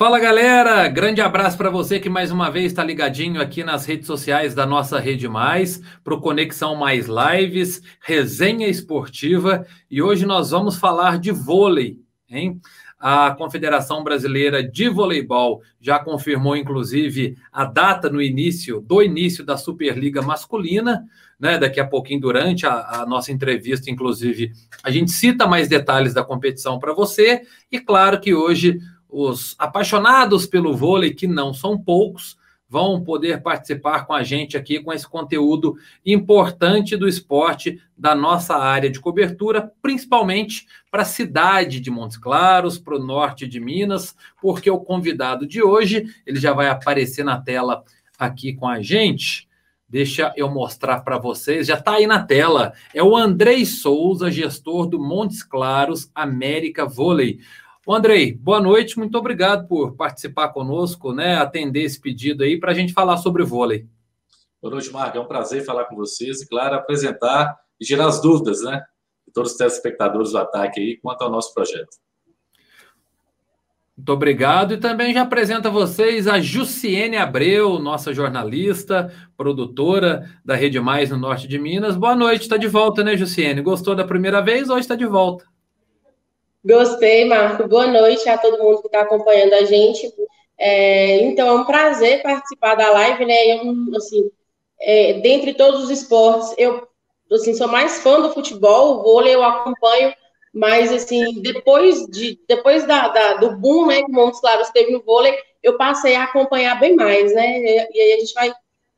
Fala galera, grande abraço para você que mais uma vez está ligadinho aqui nas redes sociais da nossa Rede Mais, para o Conexão Mais Lives, resenha esportiva, e hoje nós vamos falar de vôlei, hein? A Confederação Brasileira de Voleibol já confirmou, inclusive, a data no início do início da Superliga Masculina. Né, daqui a pouquinho, durante a, a nossa entrevista, inclusive, a gente cita mais detalhes da competição para você. E claro que hoje os apaixonados pelo vôlei, que não são poucos, vão poder participar com a gente aqui com esse conteúdo importante do esporte da nossa área de cobertura, principalmente para a cidade de Montes Claros, para o norte de Minas, porque o convidado de hoje, ele já vai aparecer na tela aqui com a gente. Deixa eu mostrar para vocês, já está aí na tela. É o Andrei Souza, gestor do Montes Claros América Vôlei. O Andrei, boa noite, muito obrigado por participar conosco, né? Atender esse pedido aí para a gente falar sobre vôlei. Boa noite, Marco. É um prazer falar com vocês e, claro, apresentar e gerar as dúvidas, né? De todos os telespectadores do ataque aí quanto ao nosso projeto. Muito obrigado. E também já apresento a vocês a Jussiene Abreu, nossa jornalista, produtora da Rede Mais no norte de Minas. Boa noite, está de volta, né, Jussiene? Gostou da primeira vez? Hoje está de volta. Gostei, Marco. Boa noite a todo mundo que está acompanhando a gente. É, então, é um prazer participar da live, né? Eu, assim, é, dentre todos os esportes, eu assim, sou mais fã do futebol, o vôlei eu acompanho, mas assim, depois, de, depois da, da do boom né, que Montes Claros teve no vôlei, eu passei a acompanhar bem mais, né? E, e aí a gente vai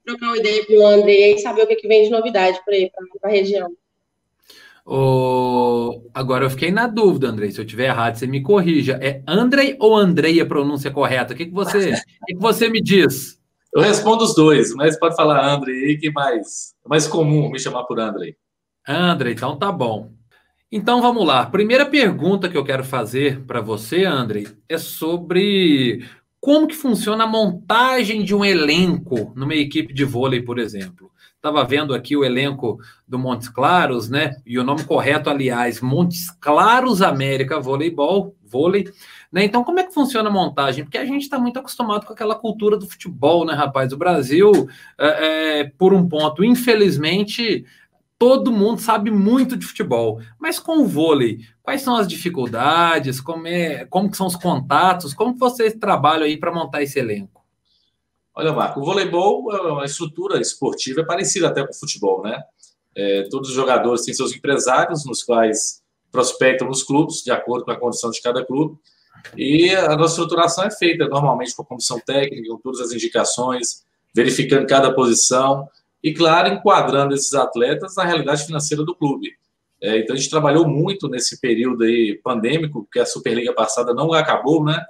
trocar uma ideia com o André e saber o que, que vem de novidade para a região. Oh, agora eu fiquei na dúvida, Andrei. Se eu tiver errado, você me corrija. É Andrei ou Andrei a pronúncia correta? O que, que você, o que, que você me diz? Eu respondo os dois, mas pode falar Andrei, que mais, é mais comum me chamar por Andrei. Andrei, então tá bom. Então vamos lá. Primeira pergunta que eu quero fazer para você, Andrei, é sobre como que funciona a montagem de um elenco numa equipe de vôlei, por exemplo. Estava vendo aqui o elenco do Montes Claros, né? E o nome correto, aliás, Montes Claros América Voleibol, vôlei. Né? Então, como é que funciona a montagem? Porque a gente está muito acostumado com aquela cultura do futebol, né, rapaz? O Brasil, é, é, por um ponto, infelizmente, todo mundo sabe muito de futebol. Mas com o vôlei, quais são as dificuldades? Como, é, como que são os contatos? Como vocês trabalham aí para montar esse elenco? Olha, Marco, o voleibol é uma estrutura esportiva é parecida até com o futebol, né? É, todos os jogadores têm seus empresários, nos quais prospectam nos clubes, de acordo com a condição de cada clube. E a nossa estruturação é feita normalmente com a comissão técnica, com todas as indicações, verificando cada posição e, claro, enquadrando esses atletas na realidade financeira do clube. É, então, a gente trabalhou muito nesse período aí pandêmico, porque a Superliga passada não acabou, né?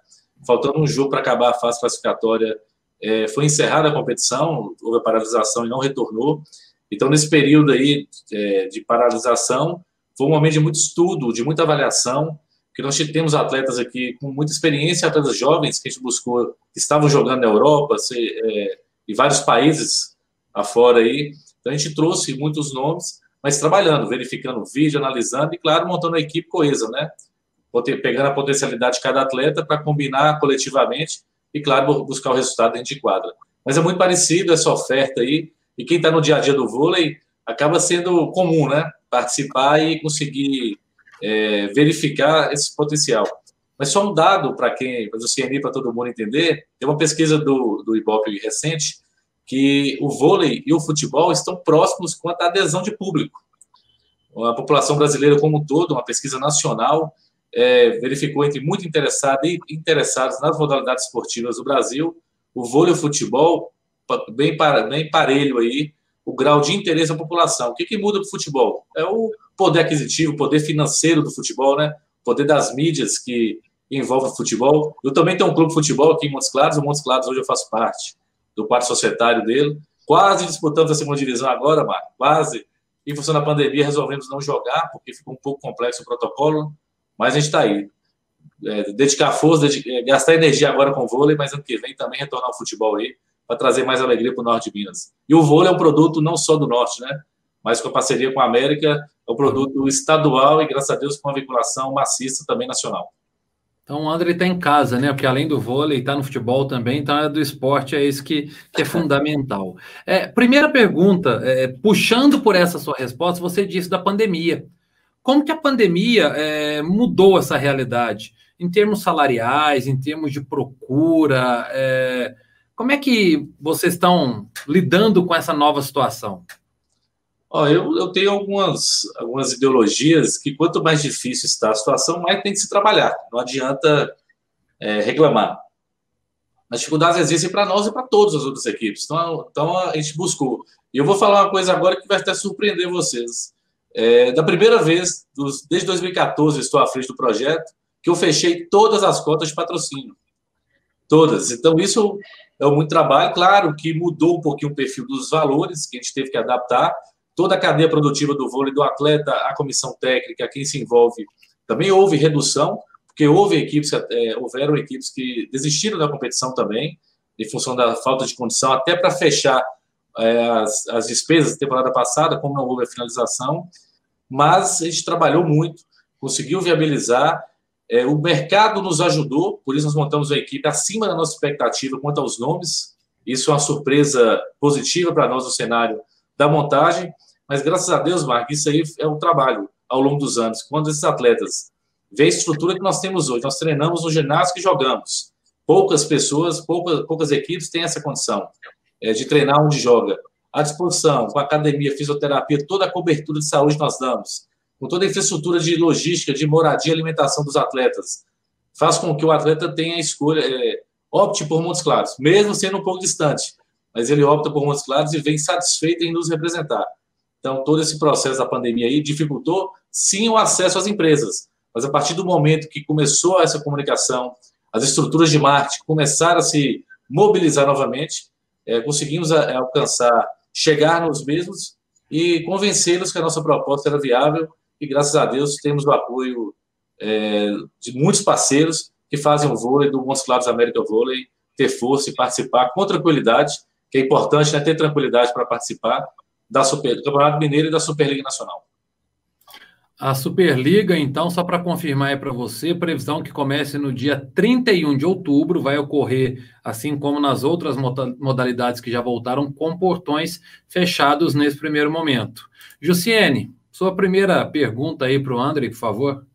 Faltando um jogo para acabar a fase classificatória é, foi encerrada a competição, houve a paralisação e não retornou. Então, nesse período aí é, de paralisação, foi um momento de muito estudo, de muita avaliação, que nós temos atletas aqui com muita experiência, atletas jovens que a gente buscou, que estavam jogando na Europa se, é, e vários países afora aí. Então, a gente trouxe muitos nomes, mas trabalhando, verificando vídeo, analisando e, claro, montando uma equipe coesa, né? Pegando a potencialidade de cada atleta para combinar coletivamente e, claro, buscar o resultado dentro de quadra. Mas é muito parecido essa oferta aí, e quem está no dia a dia do vôlei acaba sendo comum, né? Participar e conseguir é, verificar esse potencial. Mas só um dado para quem, para o CNI, para todo mundo entender, tem uma pesquisa do, do Ibope recente que o vôlei e o futebol estão próximos quanto à adesão de público. A população brasileira como um todo, uma pesquisa nacional, é, verificou entre muito interessados e interessados nas modalidades esportivas do Brasil, o vôlei e o futebol, bem, para, bem parelho aí, o grau de interesse da população. O que, que muda para o futebol? É o poder aquisitivo, o poder financeiro do futebol, né? O poder das mídias que envolve o futebol. Eu também tenho um clube de futebol aqui em Montes Claros, o Montes Claros hoje eu faço parte do quarto societário dele, quase disputando a segunda divisão agora, Marco, quase. Em função da pandemia, resolvemos não jogar, porque ficou um pouco complexo o protocolo, mas a gente está aí. É, dedicar força, dedicar, é, gastar energia agora com o vôlei, mas ano que vem também retornar ao futebol aí, para trazer mais alegria para o norte de Minas. E o vôlei é um produto não só do norte, né? Mas com a parceria com a América, é um produto estadual e, graças a Deus, com uma vinculação maciça também nacional. Então o André está em casa, né? Porque além do vôlei, está no futebol também, então é do esporte, é isso que, que é fundamental. É, primeira pergunta, é, puxando por essa sua resposta, você disse da pandemia. Como que a pandemia é, mudou essa realidade? Em termos salariais, em termos de procura, é, como é que vocês estão lidando com essa nova situação? Ó, eu, eu tenho algumas, algumas ideologias que quanto mais difícil está a situação, mais tem que se trabalhar. Não adianta é, reclamar. As dificuldades existem para nós e para todas as outras equipes. Então, então a gente buscou. E eu vou falar uma coisa agora que vai até surpreender vocês. É, da primeira vez, dos, desde 2014, estou à frente do projeto, que eu fechei todas as cotas de patrocínio. Todas. Então, isso é muito trabalho. Claro que mudou um pouquinho o perfil dos valores, que a gente teve que adaptar, toda a cadeia produtiva do vôlei, do atleta, a comissão técnica, quem se envolve, também houve redução, porque houve equipes, é, houveram equipes que desistiram da competição também, em função da falta de condição, até para fechar é, as, as despesas da temporada passada, como não houve a finalização, mas a gente trabalhou muito, conseguiu viabilizar, é, o mercado nos ajudou, por isso nós montamos uma equipe acima da nossa expectativa quanto aos nomes, isso é uma surpresa positiva para nós no cenário da montagem, mas graças a Deus, Marco, isso aí é um trabalho ao longo dos anos. Quando esses atletas veem a estrutura que nós temos hoje, nós treinamos no ginásio que jogamos. Poucas pessoas, poucas, poucas equipes têm essa condição é, de treinar onde joga. À disposição, com academia, fisioterapia, toda a cobertura de saúde nós damos, com toda a infraestrutura de logística, de moradia e alimentação dos atletas, faz com que o atleta tenha a escolha, é, opte por Montes Claros, mesmo sendo um pouco distante mas ele opta por Montes Claros e vem satisfeito em nos representar. Então, todo esse processo da pandemia aí dificultou, sim, o acesso às empresas. Mas a partir do momento que começou essa comunicação, as estruturas de marketing começaram a se mobilizar novamente, é, conseguimos a, a alcançar, chegar nos mesmos e convencê-los que a nossa proposta era viável e, graças a Deus, temos o apoio é, de muitos parceiros que fazem o vôlei do Montes Claros América Vôlei ter força e participar com tranquilidade que é importante né, ter tranquilidade para participar da Super, do Campeonato Mineiro e da Superliga Nacional. A Superliga, então, só para confirmar aí para você, previsão que comece no dia 31 de outubro, vai ocorrer, assim como nas outras modalidades que já voltaram, com portões fechados nesse primeiro momento. Jussiene, sua primeira pergunta aí para o André, por favor.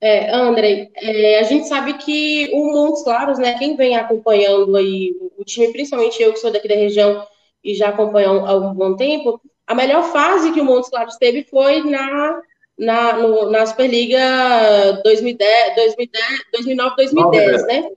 É, André, é, a gente sabe que o Montes Claros, né, quem vem acompanhando aí o time, principalmente eu que sou daqui da região e já acompanho há um bom tempo, a melhor fase que o Montes Claros teve foi na, na, no, na Superliga 2010, 2010, 2009, 2010, né?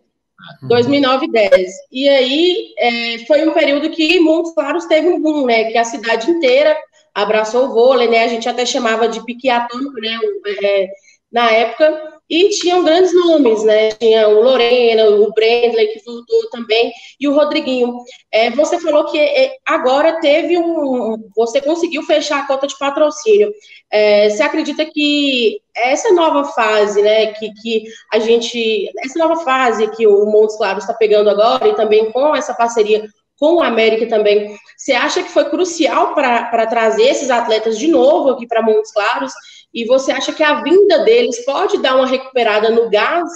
2009 e 10. E aí é, foi um período que Montes Claros teve um boom, né? Que a cidade inteira abraçou o vôlei, né? A gente até chamava de pique atômico, né? É, na época, e tinham grandes nomes, né? Tinha o Lorena, o Brendley, que voltou também, e o Rodriguinho. É, você falou que é, agora teve um. Você conseguiu fechar a cota de patrocínio. É, você acredita que essa nova fase, né? Que, que a gente. Essa nova fase que o Montes Claros está pegando agora, e também com essa parceria com o América também, você acha que foi crucial para trazer esses atletas de novo aqui para Montes Claros? E você acha que a vinda deles pode dar uma recuperada no gás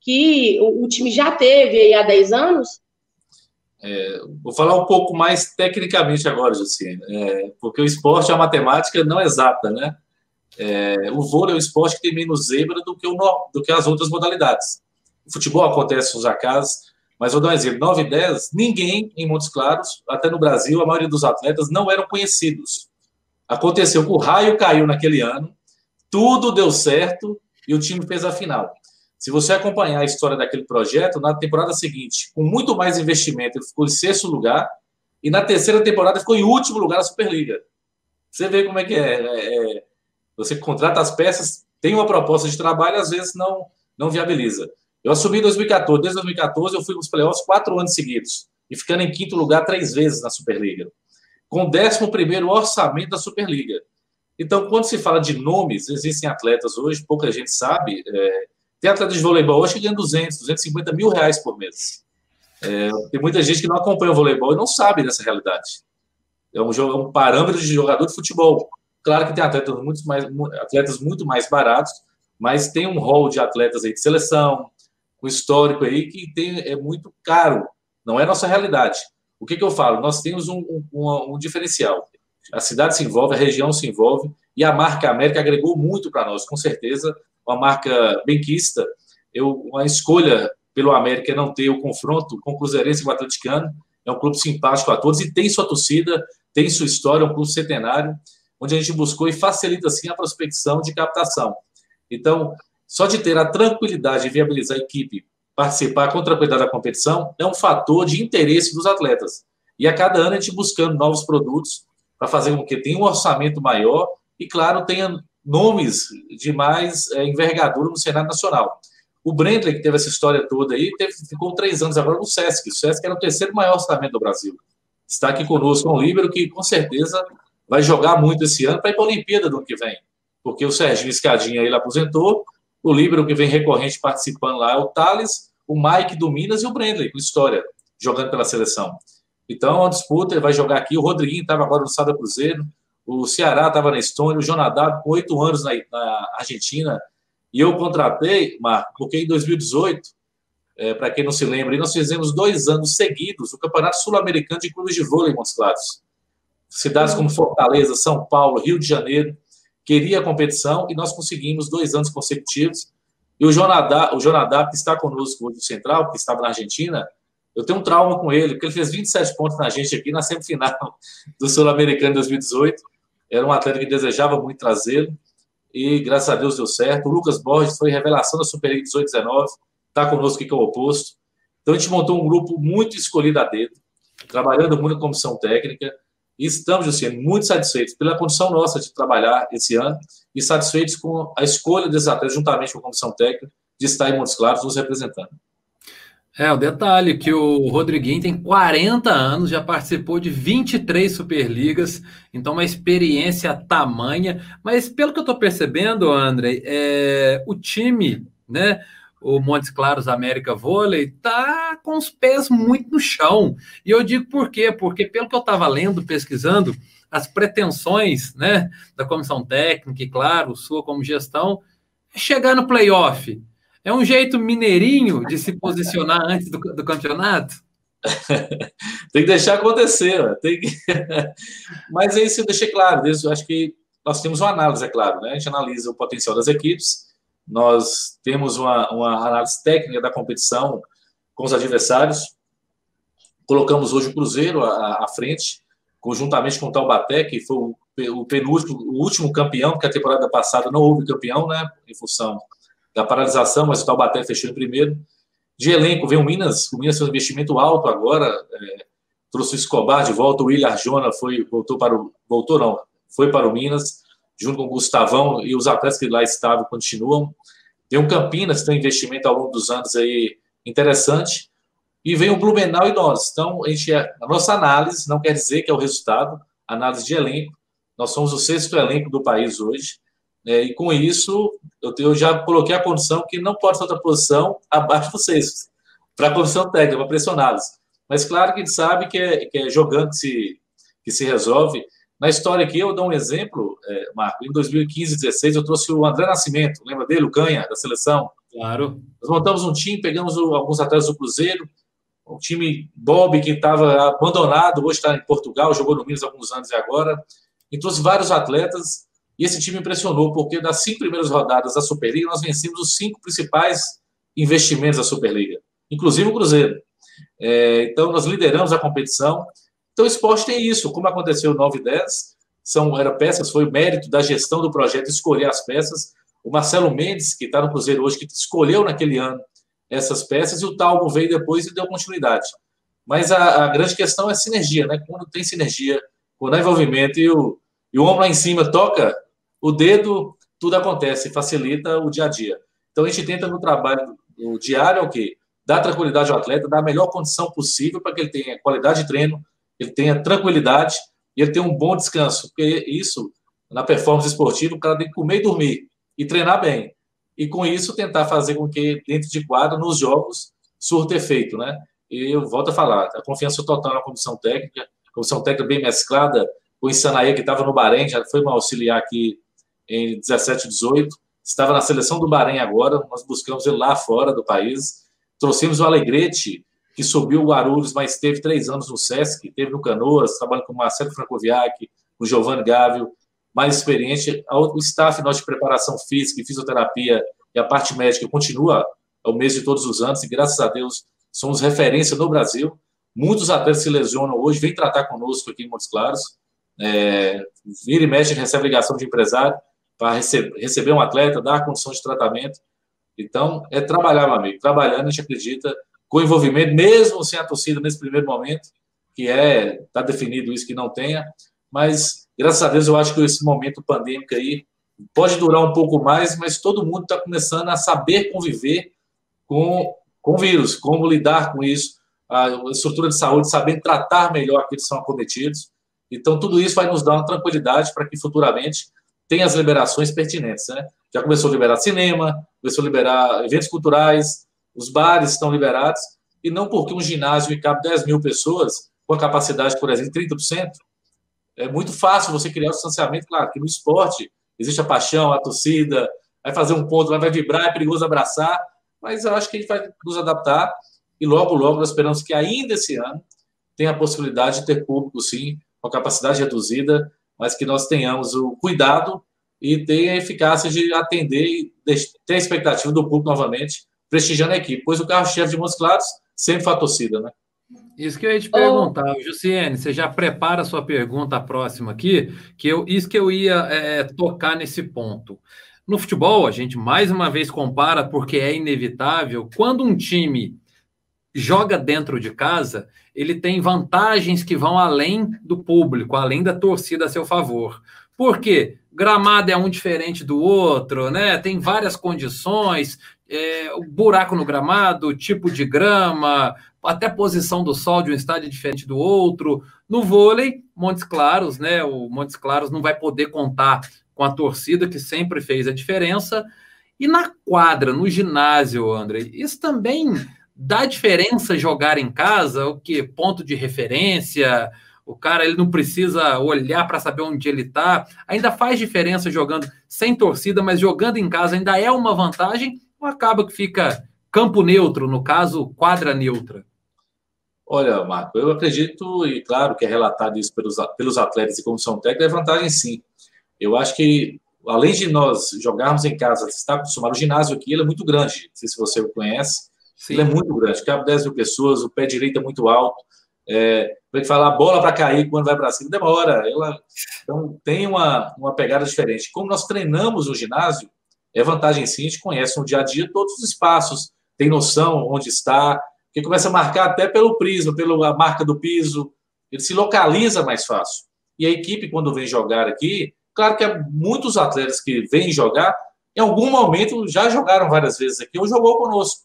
que o, o time já teve aí há 10 anos? É, vou falar um pouco mais tecnicamente agora, Jussiane, é, porque o esporte é matemática não exata, né? É, o vôlei é um esporte que tem menos zebra do que, o, do que as outras modalidades. O futebol acontece nos acasos, mas vou dar um exemplo: 9 e 10, ninguém em Montes Claros, até no Brasil, a maioria dos atletas não eram conhecidos. Aconteceu que o raio caiu naquele ano, tudo deu certo e o time fez a final. Se você acompanhar a história daquele projeto, na temporada seguinte, com muito mais investimento, ele ficou em sexto lugar, e na terceira temporada ficou em último lugar na Superliga. Você vê como é que é. é, é você contrata as peças, tem uma proposta de trabalho, às vezes não, não viabiliza. Eu assumi em 2014, desde 2014 eu fui nos playoffs quatro anos seguidos, e ficando em quinto lugar três vezes na Superliga, com o décimo primeiro orçamento da Superliga. Então, quando se fala de nomes, existem atletas hoje, pouca gente sabe. É, tem atletas de voleibol hoje que ganham 200, 250 mil reais por mês. É, tem muita gente que não acompanha o voleibol e não sabe dessa realidade. É um, é um parâmetro de jogador de futebol. Claro que tem atletas muito mais, atletas muito mais baratos, mas tem um rol de atletas aí de seleção, um histórico aí que tem, é muito caro, não é nossa realidade. O que, que eu falo? Nós temos um, um, um diferencial. A cidade se envolve, a região se envolve, e a marca América agregou muito para nós, com certeza. Uma marca benquista, eu, uma escolha pelo América é não ter o confronto com o Cruzeirense e o Atleticano. É um clube simpático a todos e tem sua torcida, tem sua história, é um clube centenário, onde a gente buscou e facilita, assim, a prospecção de captação. Então, só de ter a tranquilidade de viabilizar a equipe participar com tranquilidade da competição é um fator de interesse dos atletas. E a cada ano a gente buscando novos produtos para fazer com que tenha um orçamento maior e, claro, tenha nomes de mais é, envergadura no cenário nacional. O Brendley, que teve essa história toda aí, teve, ficou três anos agora no Sesc. O Sesc era o terceiro maior orçamento do Brasil. Está aqui conosco um líbero que, com certeza, vai jogar muito esse ano para ir para a Olimpíada do ano que vem. Porque o Serginho Escadinha ele aposentou, o líbero que vem recorrente participando lá é o Thales, o Mike do Minas e o Brendley, com história, jogando pela seleção. Então, a disputa, ele vai jogar aqui. O Rodriguinho estava agora no Sada Cruzeiro, o Ceará estava na Estônia, o Jonadab, com oito anos na, na, Argentina. E eu contratei, Marco, porque em 2018, é, para quem não se lembra, nós fizemos dois anos seguidos o Campeonato Sul-Americano de Clubes de Vôlei Montes Claros. Cidades como Fortaleza, São Paulo, Rio de Janeiro, queria a competição e nós conseguimos dois anos consecutivos. E o Jonadab, o Jonadab que está conosco hoje no Central, que estava na Argentina, eu tenho um trauma com ele, porque ele fez 27 pontos na gente aqui na semifinal do Sul-Americano 2018. Era um atleta que desejava muito trazê-lo e graças a Deus deu certo. O Lucas Borges foi revelação da Super 18-19, está conosco aqui com o oposto. Então a gente montou um grupo muito escolhido a dedo, trabalhando muito na comissão técnica. E estamos, Luciano, muito satisfeitos pela condição nossa de trabalhar esse ano e satisfeitos com a escolha desses atletas, juntamente com a comissão técnica, de estar em Montes Claros nos representando. É, o detalhe que o Rodriguinho tem 40 anos, já participou de 23 Superligas, então uma experiência tamanha. Mas pelo que eu estou percebendo, André, é, o time, né, o Montes Claros América Vôlei, tá com os pés muito no chão. E eu digo por quê? Porque pelo que eu estava lendo, pesquisando, as pretensões, né, da comissão técnica e claro, sua como gestão, é chegar no playoff. É um jeito mineirinho de se posicionar antes do, do campeonato? tem que deixar acontecer, tem que... mas é isso eu deixei claro. Eu acho que nós temos uma análise, é claro, né? A gente analisa o potencial das equipes, nós temos uma, uma análise técnica da competição com os adversários. Colocamos hoje o Cruzeiro à, à frente, conjuntamente com o Taubaté, que foi o, o penúltimo, o último campeão, porque a temporada passada não houve campeão, né? Em função da paralisação, mas o Taubaté fechou em primeiro. De elenco, vem o Minas, o Minas fez um investimento alto agora, é, trouxe o Escobar de volta, o William Arjona foi, voltou para o. Voltou não, foi para o Minas, junto com o Gustavão e os atletas que lá estavam continuam. Tem um Campinas, tem um investimento ao longo dos anos aí interessante. E vem o Blumenau e nós. Então, a, gente, é, a nossa análise não quer dizer que é o resultado, análise de elenco. Nós somos o sexto elenco do país hoje. É, e com isso, eu, eu, já coloquei a condição que não pode ser outra posição abaixo do sexto, para a condição técnica, para pressioná-los. Mas claro que a gente sabe que é, que é jogando que se, que se resolve. Na história aqui, eu dou um exemplo, é, Marco. Em 2015, 16, eu trouxe o André Nascimento, lembra dele, o Canha, da seleção? Claro. Nós montamos um time, pegamos o, alguns atletas do Cruzeiro, um time Bob que estava abandonado, hoje está em Portugal, jogou no Minas há alguns anos e agora. E trouxe vários atletas e esse time impressionou, porque das cinco primeiras rodadas da Superliga, nós vencemos os cinco principais investimentos da Superliga, inclusive o Cruzeiro. É, então, nós lideramos a competição. Então, o esporte tem isso, como aconteceu 9 e 10, são, era peças, foi o mérito da gestão do projeto escolher as peças. O Marcelo Mendes, que está no Cruzeiro hoje, que escolheu naquele ano essas peças, e o Talmo veio depois e deu continuidade. Mas a, a grande questão é sinergia, né? Quando tem sinergia, quando há envolvimento e o, e o homem lá em cima toca o dedo, tudo acontece, facilita o dia a dia. Então a gente tenta no trabalho no diário o quê? Dar tranquilidade ao atleta, dar a melhor condição possível para que ele tenha qualidade de treino, ele tenha tranquilidade e ele tenha um bom descanso, porque isso, na performance esportiva, o cara tem que comer e dormir e treinar bem. E com isso tentar fazer com que dentro de quadra, nos jogos, surta efeito, né? E eu volto a falar, a confiança total na comissão técnica, comissão técnica bem mesclada, o Insanaia, que estava no Bahrein, já foi um auxiliar aqui em 17, 18, estava na seleção do Bahrein agora, nós buscamos ele lá fora do país. Trouxemos o Alegrete, que subiu o Guarulhos, mas teve três anos no Sesc, teve no Canoas, trabalhando com o Marcelo Francoviac, o Giovanni Gávio, mais experiente. O staff nosso de preparação física e fisioterapia e a parte médica continua ao mês de todos os anos, e graças a Deus somos referência no Brasil. Muitos atletas se lesionam hoje, vêm tratar conosco aqui em Montes Claros. É, vira e mexe, recebe ligação de empresário para receber, receber um atleta, dar condição de tratamento. Então, é trabalhar, meu amigo. Trabalhando, a gente acredita, com envolvimento, mesmo sem a torcida nesse primeiro momento, que é, está definido isso que não tenha, mas graças a Deus eu acho que esse momento pandêmico aí pode durar um pouco mais, mas todo mundo está começando a saber conviver com, com o vírus, como lidar com isso, a estrutura de saúde sabendo tratar melhor aqueles que são acometidos. Então, tudo isso vai nos dar uma tranquilidade para que futuramente tenha as liberações pertinentes. Né? Já começou a liberar cinema, começou a liberar eventos culturais, os bares estão liberados, e não porque um ginásio cabe 10 mil pessoas, com a capacidade, por exemplo, 30%, é muito fácil você criar o distanciamento, claro, que no esporte existe a paixão, a torcida, vai fazer um ponto, vai vibrar, é perigoso abraçar, mas eu acho que a gente vai nos adaptar e logo, logo nós esperamos que ainda esse ano tenha a possibilidade de ter público, sim, com capacidade reduzida, mas que nós tenhamos o cuidado e ter a eficácia de atender e ter a expectativa do público novamente, prestigiando a equipe, pois o carro-chefe de Montes Claros sempre foi a torcida, né? Isso que eu ia te perguntar, oh. Jussiene, você já prepara a sua pergunta próxima aqui, que eu, isso que eu ia é, tocar nesse ponto. No futebol, a gente mais uma vez compara, porque é inevitável, quando um time joga dentro de casa, ele tem vantagens que vão além do público, além da torcida a seu favor. Por quê? Gramado é um diferente do outro, né? Tem várias condições, é, o buraco no gramado, tipo de grama, até posição do sol de um estádio diferente do outro. No vôlei, Montes Claros, né? O Montes Claros não vai poder contar com a torcida que sempre fez a diferença. E na quadra, no ginásio, André, isso também Dá diferença jogar em casa? O que? Ponto de referência? O cara ele não precisa olhar para saber onde ele está. Ainda faz diferença jogando sem torcida, mas jogando em casa ainda é uma vantagem acaba que fica campo neutro, no caso, quadra neutra? Olha, Marco, eu acredito, e claro que é relatado isso pelos, pelos atletas e comissão técnica, é vantagem sim. Eu acho que, além de nós jogarmos em casa, você está acostumado, o ginásio aqui ele é muito grande, não sei se você o conhece, Sim. Ele é muito grande, cabe 10 mil pessoas, o pé direito é muito alto. É, para falar a bola para cair quando vai para cima, demora. Ela, então, tem uma, uma pegada diferente. Como nós treinamos no ginásio, é vantagem sim, a gente conhece no dia a dia todos os espaços, tem noção onde está, que começa a marcar até pelo prisma, pela marca do piso, ele se localiza mais fácil. E a equipe, quando vem jogar aqui, claro que há muitos atletas que vêm jogar, em algum momento já jogaram várias vezes aqui ou jogou conosco.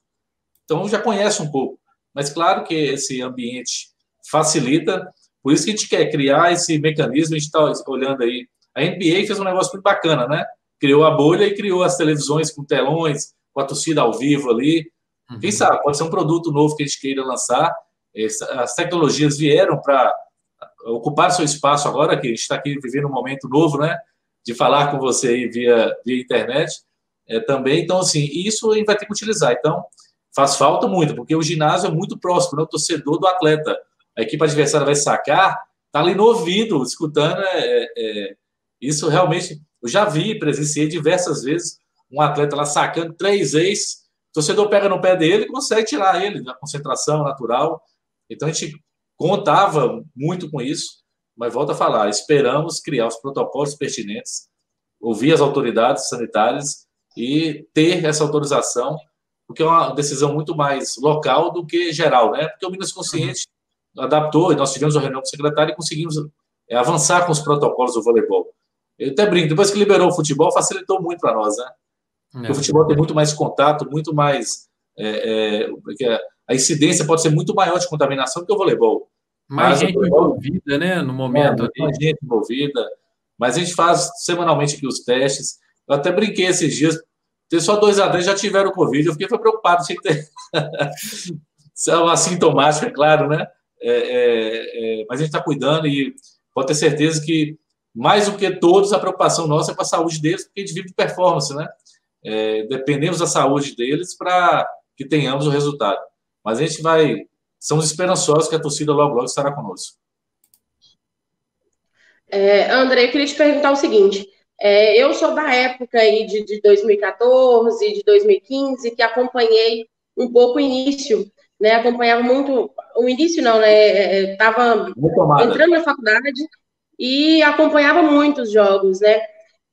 Então já conhece um pouco. Mas claro que esse ambiente facilita, por isso que a gente quer criar esse mecanismo, a gente está olhando aí. A NBA fez um negócio muito bacana, né? Criou a bolha e criou as televisões com telões, com a torcida ao vivo ali. Uhum. Quem sabe, pode ser um produto novo que a gente queira lançar. As tecnologias vieram para ocupar seu espaço agora, que a gente está aqui vivendo um momento novo, né? De falar com você aí via, via internet é, também. Então, assim, isso a gente vai ter que utilizar. Então, faz falta muito, porque o ginásio é muito próximo, né? o torcedor do atleta. A equipe adversária vai sacar, tá ali no ouvido, escutando. É, é, isso realmente, eu já vi, presenciei diversas vezes um atleta lá sacando três vezes, o torcedor pega no pé dele e consegue tirar ele da concentração natural. Então a gente contava muito com isso, mas volta a falar, esperamos criar os protocolos pertinentes, ouvir as autoridades sanitárias e ter essa autorização porque é uma decisão muito mais local do que geral, né? Porque o Minas Consciente uhum. adaptou, e nós tivemos uma reunião com o secretário e conseguimos é, avançar com os protocolos do voleibol. Eu até brinco, depois que liberou o futebol, facilitou muito para nós, né? É. O futebol tem muito mais contato, muito mais. É, é, a incidência pode ser muito maior de contaminação que o voleibol. Mais gente voleibol, envolvida, né? No momento. É, mais gente envolvida. Mas a gente faz semanalmente aqui os testes. Eu até brinquei esses dias, tem só dois atletas já tiveram Covid. Eu fiquei preocupado, tinha que ter. São assintomáticos, é claro, né? É, é, é, mas a gente está cuidando e pode ter certeza que, mais do que todos, a preocupação nossa é com a saúde deles, porque a gente vive de performance, né? é, dependemos da saúde deles para que tenhamos o resultado. Mas a gente vai, somos esperançosos que a torcida logo, logo estará conosco. É, André, eu queria te perguntar o seguinte: é, eu sou da época aí de, de 2014, de 2015, que acompanhei um pouco o início, né? Acompanhava muito o início, não, né? Estava é, entrando na faculdade e acompanhava muitos jogos, né?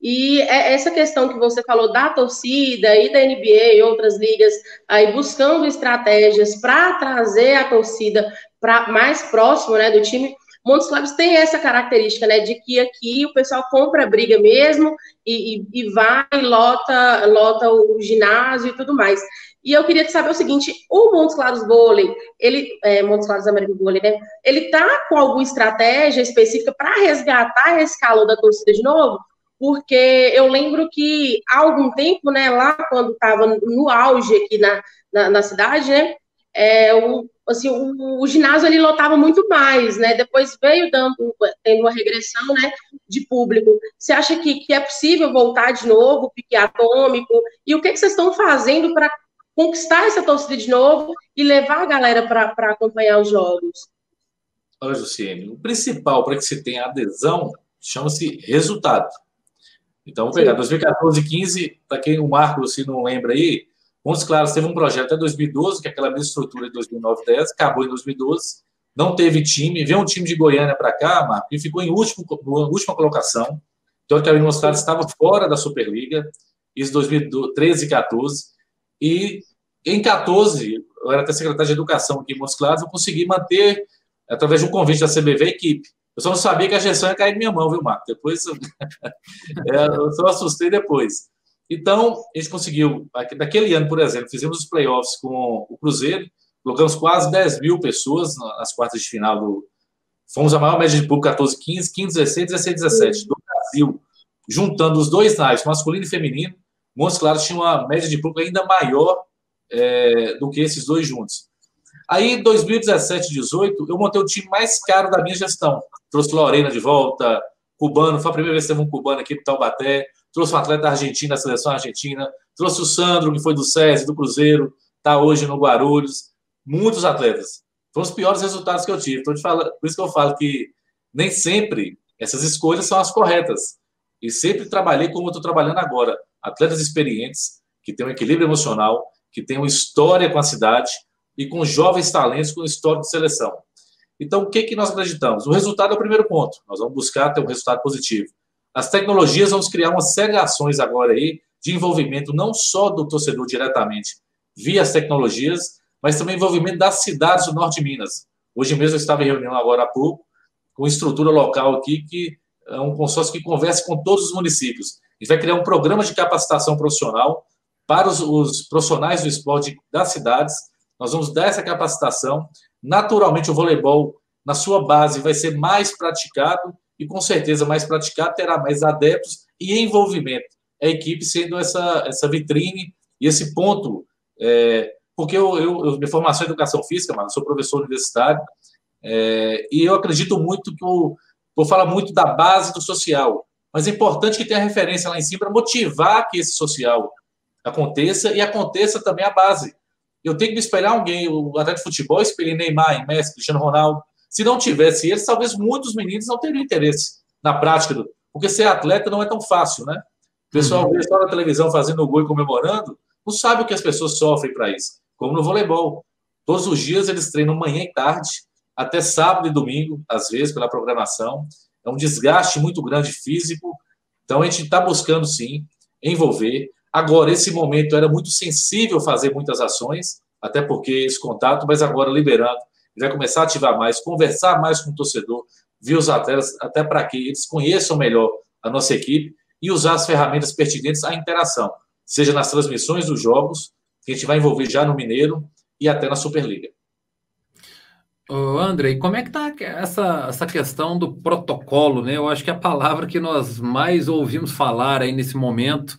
E é essa questão que você falou da torcida e da NBA e outras ligas aí buscando estratégias para trazer a torcida para mais próximo, né, do time. Montes Claros tem essa característica, né, de que aqui o pessoal compra briga mesmo e, e, e vai, lota, lota o ginásio e tudo mais. E eu queria saber o seguinte: o Montes Claros Vôlei, ele, é, Montes Claros América Vôlei, né? Ele tá com alguma estratégia específica para resgatar esse calor da torcida de novo? Porque eu lembro que há algum tempo, né, lá quando estava no auge aqui na, na, na cidade, né, é, o, assim, o, o, ginásio ele lotava muito mais, né? Depois veio dando, tendo uma regressão, né, de público. Você acha que, que é possível voltar de novo, o pique atômico? E o que, que vocês estão fazendo para conquistar essa torcida de novo e levar a galera para acompanhar os jogos? Olha, Luciene, o principal para que se tenha adesão chama-se resultado. Então, vamos pegar 2014 e 15, para quem o Marco se não lembra aí, Montes Claros teve um projeto até 2012, que é aquela mesma estrutura de 2009 10 acabou em 2012, não teve time, veio um time de Goiânia para cá, Marco, e ficou em último, última colocação. Então, o Montes Claros estava fora da Superliga, isso em 2013 e 14, e em 14, eu era até secretário de Educação aqui em Montes Claros, eu consegui manter, através de um convite da CBV, a equipe. Eu só não sabia que a gestão ia cair em minha mão, viu, Marco? Depois é, eu só assustei depois. Então, a gente conseguiu, naquele ano, por exemplo, fizemos os playoffs com o Cruzeiro, colocamos quase 10 mil pessoas nas quartas de final do. Fomos a maior média de público 14, 15, 15, 16, 16, 17 do Brasil, juntando os dois naipes, masculino e feminino. Montes Claros tinha uma média de público ainda maior é, do que esses dois juntos. Aí, em 2017, 18, eu montei o time mais caro da minha gestão. Trouxe Lorena de volta, cubano, foi a primeira vez que teve um cubano aqui para Taubaté. Trouxe um atleta argentino da seleção argentina. Trouxe o Sandro, que foi do SESI, do Cruzeiro, está hoje no Guarulhos. Muitos atletas. Foram os piores resultados que eu tive. Então, por isso que eu falo que nem sempre essas escolhas são as corretas. E sempre trabalhei como eu estou trabalhando agora atletas experientes, que têm um equilíbrio emocional, que têm uma história com a cidade e com jovens talentos com história de seleção. Então, o que, que nós acreditamos? O resultado é o primeiro ponto. Nós vamos buscar ter um resultado positivo. As tecnologias, vamos criar uma série de ações agora aí de envolvimento não só do torcedor diretamente via as tecnologias, mas também envolvimento das cidades do Norte de Minas. Hoje mesmo eu estava em reunião agora há pouco com estrutura local aqui, que é um consórcio que conversa com todos os municípios. Gente vai criar um programa de capacitação profissional para os, os profissionais do esporte das cidades. Nós vamos dar essa capacitação. Naturalmente, o voleibol, na sua base, vai ser mais praticado e, com certeza, mais praticado terá mais adeptos e envolvimento. A equipe sendo essa, essa vitrine e esse ponto. É, porque eu, eu, eu, minha formação em educação física, mano, sou professor universitário, é, e eu acredito muito que eu vou falar muito da base do social. Mas é importante que tenha referência lá em cima para motivar que esse social aconteça e aconteça também a base. Eu tenho que me espelhar alguém, o atleta de futebol, espelhei Neymar, Messi, Cristiano Ronaldo. Se não tivesse eles, talvez muitos meninos não teriam interesse na prática, do... porque ser atleta não é tão fácil, né? O pessoal uhum. vê só na televisão fazendo o gol e comemorando, não sabe o que as pessoas sofrem para isso. Como no voleibol. Todos os dias eles treinam manhã e tarde, até sábado e domingo, às vezes, pela programação. É um desgaste muito grande físico. Então, a gente está buscando, sim, envolver. Agora, esse momento era muito sensível fazer muitas ações, até porque esse contato, mas agora liberando, vai começar a ativar mais, conversar mais com o torcedor, ver os atletas, até para que eles conheçam melhor a nossa equipe e usar as ferramentas pertinentes à interação, seja nas transmissões dos jogos, que a gente vai envolver já no Mineiro e até na Superliga. André, como é que está essa, essa questão do protocolo, né? Eu acho que é a palavra que nós mais ouvimos falar aí nesse momento.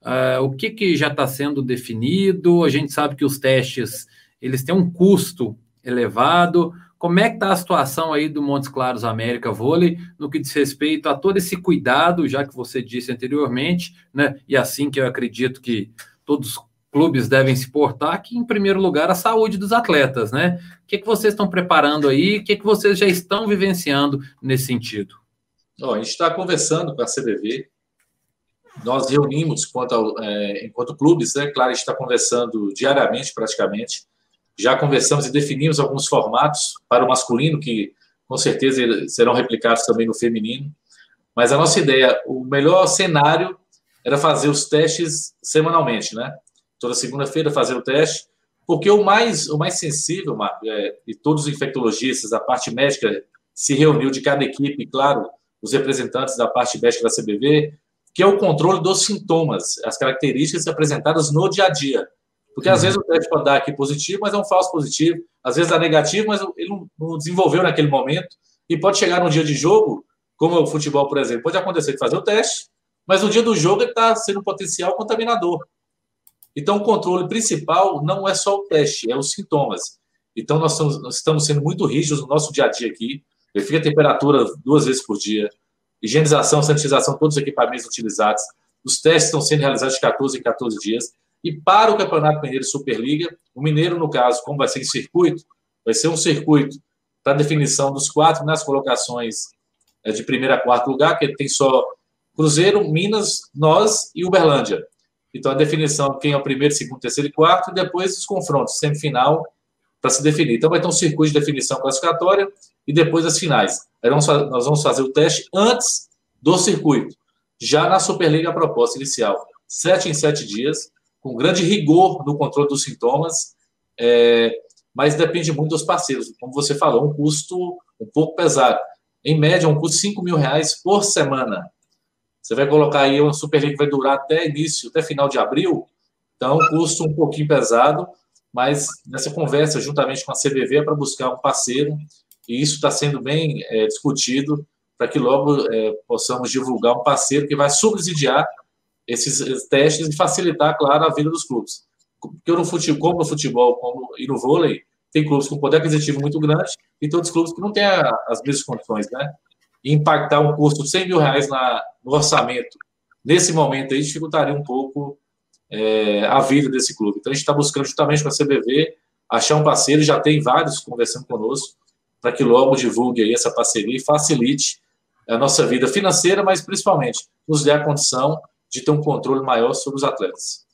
Uh, o que, que já está sendo definido? A gente sabe que os testes eles têm um custo elevado. como é que está a situação aí do Montes Claros América Vôlei no que diz respeito a todo esse cuidado, já que você disse anteriormente, né? E assim que eu acredito que todos os clubes devem se portar, que em primeiro lugar a saúde dos atletas, né? O que, que vocês estão preparando aí? O que, que vocês já estão vivenciando nesse sentido? A gente está conversando com a CBV, nós reunimos é, enquanto clubes, né? Claro, a gente está conversando diariamente, praticamente. Já conversamos e definimos alguns formatos para o masculino, que com certeza serão replicados também no feminino. Mas a nossa ideia, o melhor cenário era fazer os testes semanalmente, né? Toda segunda-feira fazer o teste, porque o mais, o mais sensível, Marco, é, e todos os infectologistas, a parte médica se reuniu de cada equipe, claro, os representantes da parte médica da CBV, que é o controle dos sintomas, as características apresentadas no dia a dia. Porque às uhum. vezes o teste pode dar aqui positivo, mas é um falso positivo. Às vezes dá negativo, mas ele não desenvolveu naquele momento. E pode chegar no dia de jogo, como o futebol, por exemplo, pode acontecer de fazer o teste, mas no dia do jogo ele está sendo um potencial contaminador. Então o controle principal não é só o teste, é os sintomas. Então nós estamos, sendo muito rígidos no nosso dia a dia aqui. Verifica a temperatura duas vezes por dia, higienização, sanitização, todos os equipamentos utilizados. Os testes estão sendo realizados de 14 em 14 dias. E para o Campeonato Mineiro Superliga, o Mineiro, no caso, como vai ser em circuito, vai ser um circuito para definição dos quatro nas colocações é, de primeiro a quarto lugar, que tem só Cruzeiro, Minas, nós e Uberlândia. Então, a definição quem é o primeiro, segundo, terceiro e quarto, e depois os confrontos, semifinal, para se definir. Então, vai ter um circuito de definição classificatória e depois as finais. Nós vamos fazer o teste antes do circuito, já na Superliga a proposta inicial, sete em sete dias, com grande rigor no controle dos sintomas, é, mas depende muito dos parceiros. Como você falou, um custo um pouco pesado. Em média, um custo de 5 mil reais por semana. Você vai colocar aí uma Superliga que vai durar até início, até final de abril, então custo um pouquinho pesado, mas nessa conversa, juntamente com a CBV, é para buscar um parceiro e isso está sendo bem é, discutido para que logo é, possamos divulgar um parceiro que vai subsidiar esses testes e facilitar, claro, a vida dos clubes. Porque no futebol, como no futebol como, e no vôlei, tem clubes com poder aquisitivo muito grande e todos os clubes que não têm a, as mesmas condições, né? E impactar um custo de 100 mil reais na, no orçamento, nesse momento aí, dificultaria um pouco é, a vida desse clube. Então, a gente está buscando justamente com a CBV achar um parceiro, já tem vários conversando conosco, para que logo divulgue aí essa parceria e facilite a nossa vida financeira, mas principalmente nos dê a condição de ter um controle maior sobre os atletas.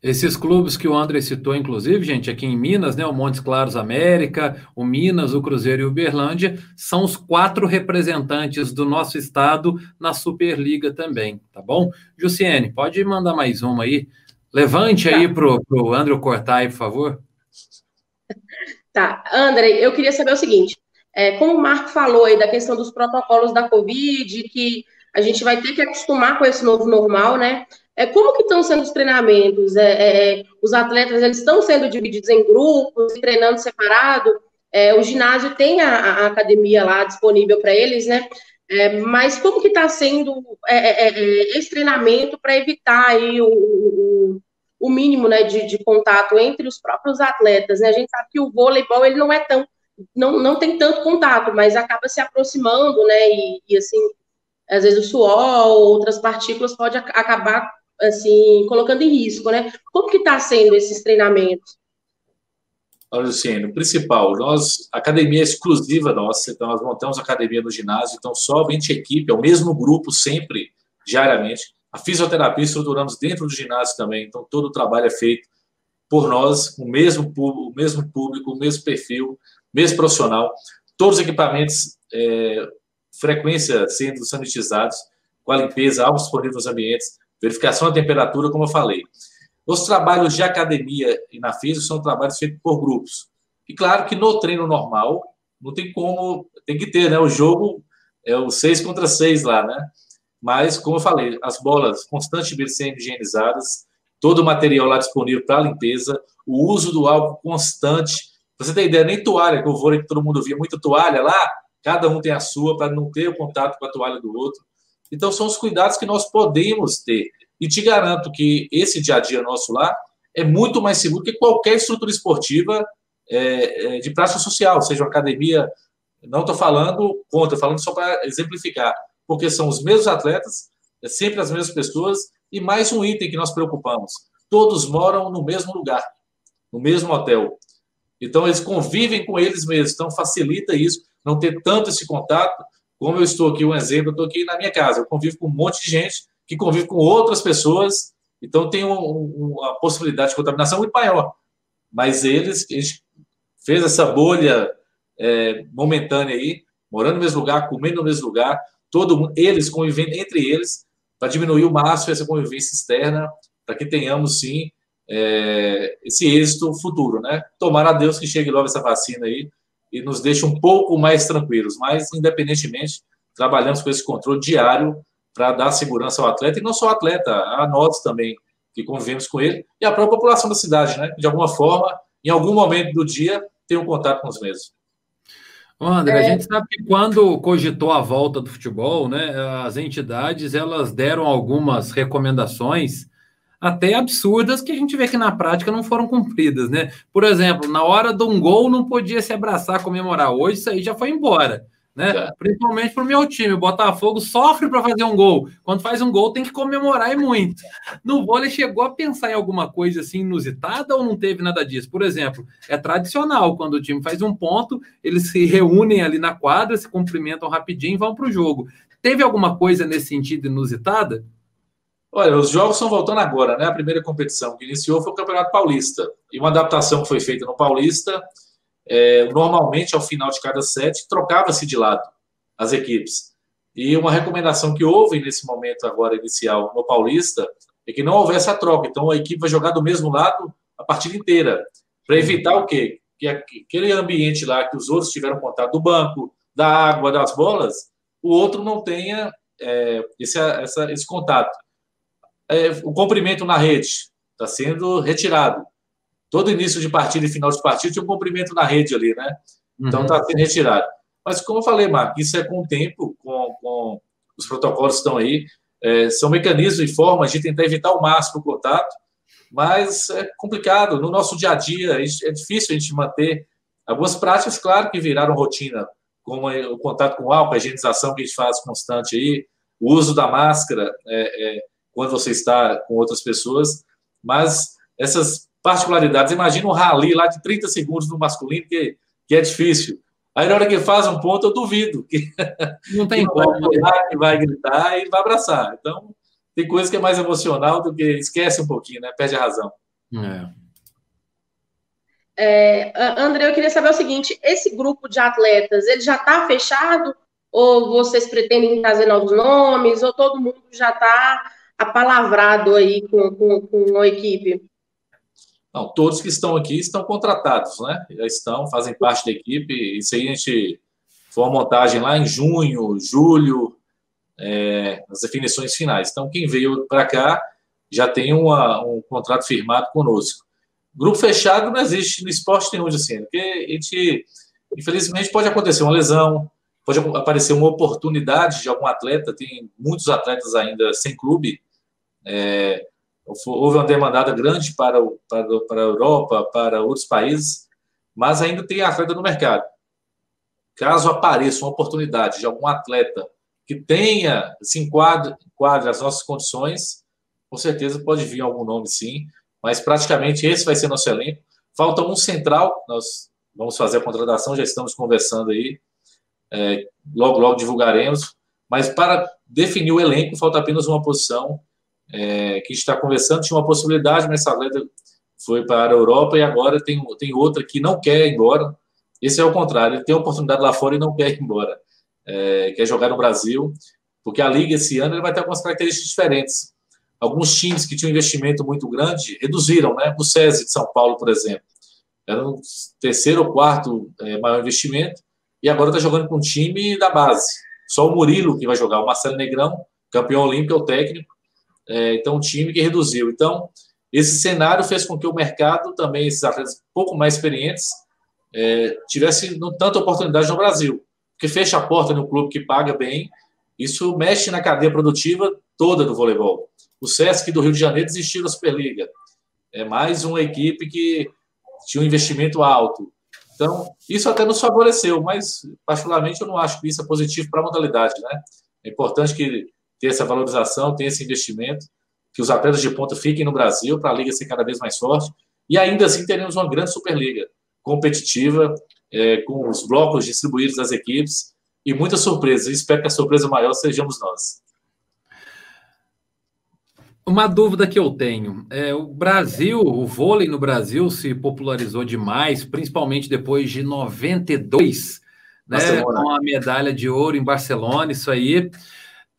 Esses clubes que o André citou, inclusive, gente, aqui em Minas, né, o Montes Claros América, o Minas, o Cruzeiro e o Uberlândia, são os quatro representantes do nosso estado na Superliga também, tá bom? Jussiene, pode mandar mais uma aí. Levante tá. aí para o André cortar aí, por favor. Tá, André, eu queria saber o seguinte: é, como o Marco falou aí da questão dos protocolos da Covid, que a gente vai ter que acostumar com esse novo normal, né? É, como que estão sendo os treinamentos? É, é, os atletas eles estão sendo divididos em grupos, treinando separado? É, o ginásio tem a, a academia lá disponível para eles, né? É, mas como que está sendo é, esse treinamento para evitar aí o, o, o mínimo né, de, de, contato entre os próprios atletas. Né? A gente sabe que o voleibol ele não é tão, não, não tem tanto contato, mas acaba se aproximando, né? E, e assim, às vezes o suor, outras partículas pode acabar assim colocando em risco, né? Como que está sendo esses treinamentos? Olha, Luciano, principal, nós, academia exclusiva nossa, então nós montamos academia no ginásio, então somente equipe, é o mesmo grupo sempre, diariamente. A fisioterapia estruturamos dentro do ginásio também, então todo o trabalho é feito por nós, o mesmo público, o mesmo público, o mesmo perfil, mesmo profissional, todos os equipamentos, é, frequência sendo sanitizados, com a limpeza, algo disponível nos ambientes, verificação da temperatura, como eu falei. Os trabalhos de academia e na física são trabalhos feitos por grupos. E claro que no treino normal, não tem como, tem que ter, né? O jogo é o 6 contra 6 lá, né? Mas, como eu falei, as bolas constantemente sendo higienizadas, todo o material lá disponível para limpeza, o uso do álcool constante. Você ter ideia, nem toalha, que eu vou que todo mundo via muita toalha lá, cada um tem a sua para não ter o contato com a toalha do outro. Então, são os cuidados que nós podemos ter. E te garanto que esse dia a dia nosso lá é muito mais seguro que qualquer estrutura esportiva é, é, de prática social, seja uma academia. Não estou falando contra, falando só para exemplificar, porque são os mesmos atletas, é sempre as mesmas pessoas, e mais um item que nós preocupamos: todos moram no mesmo lugar, no mesmo hotel. Então, eles convivem com eles mesmos, então facilita isso, não ter tanto esse contato. Como eu estou aqui, um exemplo, eu estou aqui na minha casa, eu convivo com um monte de gente que convive com outras pessoas, então tem um, um, uma possibilidade de contaminação muito maior. Mas eles, a gente fez essa bolha é, momentânea aí, morando no mesmo lugar, comendo no mesmo lugar, todo mundo, eles convivendo entre eles, para diminuir o máximo essa convivência externa, para que tenhamos sim é, esse êxito futuro, né? Tomara a Deus que chegue logo essa vacina aí e nos deixe um pouco mais tranquilos, mas independentemente, trabalhamos com esse controle diário para dar segurança ao atleta, e não só ao atleta, a nós também, que convivemos com ele, e a própria população da cidade, né? De alguma forma, em algum momento do dia, tem um contato com os mesmos. André, é... a gente sabe que quando cogitou a volta do futebol, né, as entidades elas deram algumas recomendações até absurdas que a gente vê que na prática não foram cumpridas, né? Por exemplo, na hora de um gol não podia se abraçar, comemorar. Hoje isso aí já foi embora né? É. Principalmente para o meu time. O Botafogo sofre para fazer um gol. Quando faz um gol, tem que comemorar e muito. No vôlei, chegou a pensar em alguma coisa assim inusitada ou não teve nada disso? Por exemplo, é tradicional quando o time faz um ponto, eles se reúnem ali na quadra, se cumprimentam rapidinho e vão para o jogo. Teve alguma coisa nesse sentido inusitada? Olha, os jogos estão voltando agora, né? A primeira competição que iniciou foi o Campeonato Paulista. E uma adaptação que foi feita no Paulista é, normalmente ao final de cada set trocava-se de lado as equipes. E uma recomendação que houve nesse momento agora inicial no Paulista é que não houvesse a troca. Então a equipe vai jogar do mesmo lado a partida inteira, para evitar o quê? Que aquele ambiente lá que os outros tiveram contato do banco, da água, das bolas, o outro não tenha é, esse, essa, esse contato. É, o comprimento na rede está sendo retirado todo início de partida e final de partida tinha um cumprimento na rede ali, né? Então está uhum. sendo retirado. Mas, como eu falei, Marco, isso é com o tempo, com, com os protocolos que estão aí, é, são mecanismos e formas de tentar evitar o máximo o contato, mas é complicado. No nosso dia a dia, é difícil a gente manter algumas práticas, claro, que viraram rotina, como o contato com álcool, a higienização que a gente faz constante aí, o uso da máscara é, é, quando você está com outras pessoas, mas essas particularidades. Imagina um rally lá de 30 segundos no masculino, que, que é difícil. Aí, na hora que faz um ponto, eu duvido que não tem como. Vai, que vai gritar e vai abraçar. Então, tem coisa que é mais emocional do que esquece um pouquinho, né? Perde a razão. É. É, André, eu queria saber o seguinte: esse grupo de atletas, ele já está fechado? Ou vocês pretendem trazer novos nomes? Ou todo mundo já está apalavrado aí com, com, com a equipe? Não, todos que estão aqui estão contratados, né? Já estão, fazem parte da equipe. Isso aí a gente foi uma montagem lá em junho, julho, é, as definições finais. Então, quem veio para cá já tem uma, um contrato firmado conosco. Grupo fechado não existe no esporte nenhum, assim, porque a gente, infelizmente, pode acontecer uma lesão, pode aparecer uma oportunidade de algum atleta, tem muitos atletas ainda sem clube, é, houve uma demandada grande para, o, para, para a Europa, para outros países, mas ainda tem atleta no mercado. Caso apareça uma oportunidade de algum atleta que tenha, se enquadre, enquadre as nossas condições, com certeza pode vir algum nome sim, mas praticamente esse vai ser nosso elenco. Falta um central, nós vamos fazer a contratação, já estamos conversando aí, é, logo, logo divulgaremos, mas para definir o elenco, falta apenas uma posição é, que está conversando, tinha uma possibilidade, mas essa atleta foi para a Europa e agora tem, tem outra que não quer ir embora. Esse é o contrário, ele tem oportunidade lá fora e não quer ir embora. É, quer jogar no Brasil, porque a liga esse ano ele vai ter algumas características diferentes. Alguns times que tinham um investimento muito grande reduziram, né? O SESI de São Paulo, por exemplo, era o terceiro ou quarto é, maior investimento e agora está jogando com um time da base. Só o Murilo que vai jogar, o Marcelo Negrão, campeão olímpico, é o técnico, é, então, um time que reduziu. Então, esse cenário fez com que o mercado também, esses atletas pouco mais experientes, é, tivesse não, tanta oportunidade no Brasil. Porque fecha a porta no clube que paga bem, isso mexe na cadeia produtiva toda do voleibol. O Sesc do Rio de Janeiro desistiu da Superliga. É mais uma equipe que tinha um investimento alto. Então, isso até nos favoreceu, mas, particularmente, eu não acho que isso é positivo para a modalidade, né? É importante que tenha essa valorização, tenha esse investimento, que os atletas de ponta fiquem no Brasil para a liga ser cada vez mais forte, e ainda assim teremos uma grande Superliga competitiva, é, com os blocos distribuídos das equipes, e muitas surpresas. Espero que a surpresa maior sejamos nós. Uma dúvida que eu tenho é o Brasil, o vôlei no Brasil se popularizou demais, principalmente depois de 92, né, com a medalha de ouro em Barcelona, isso aí.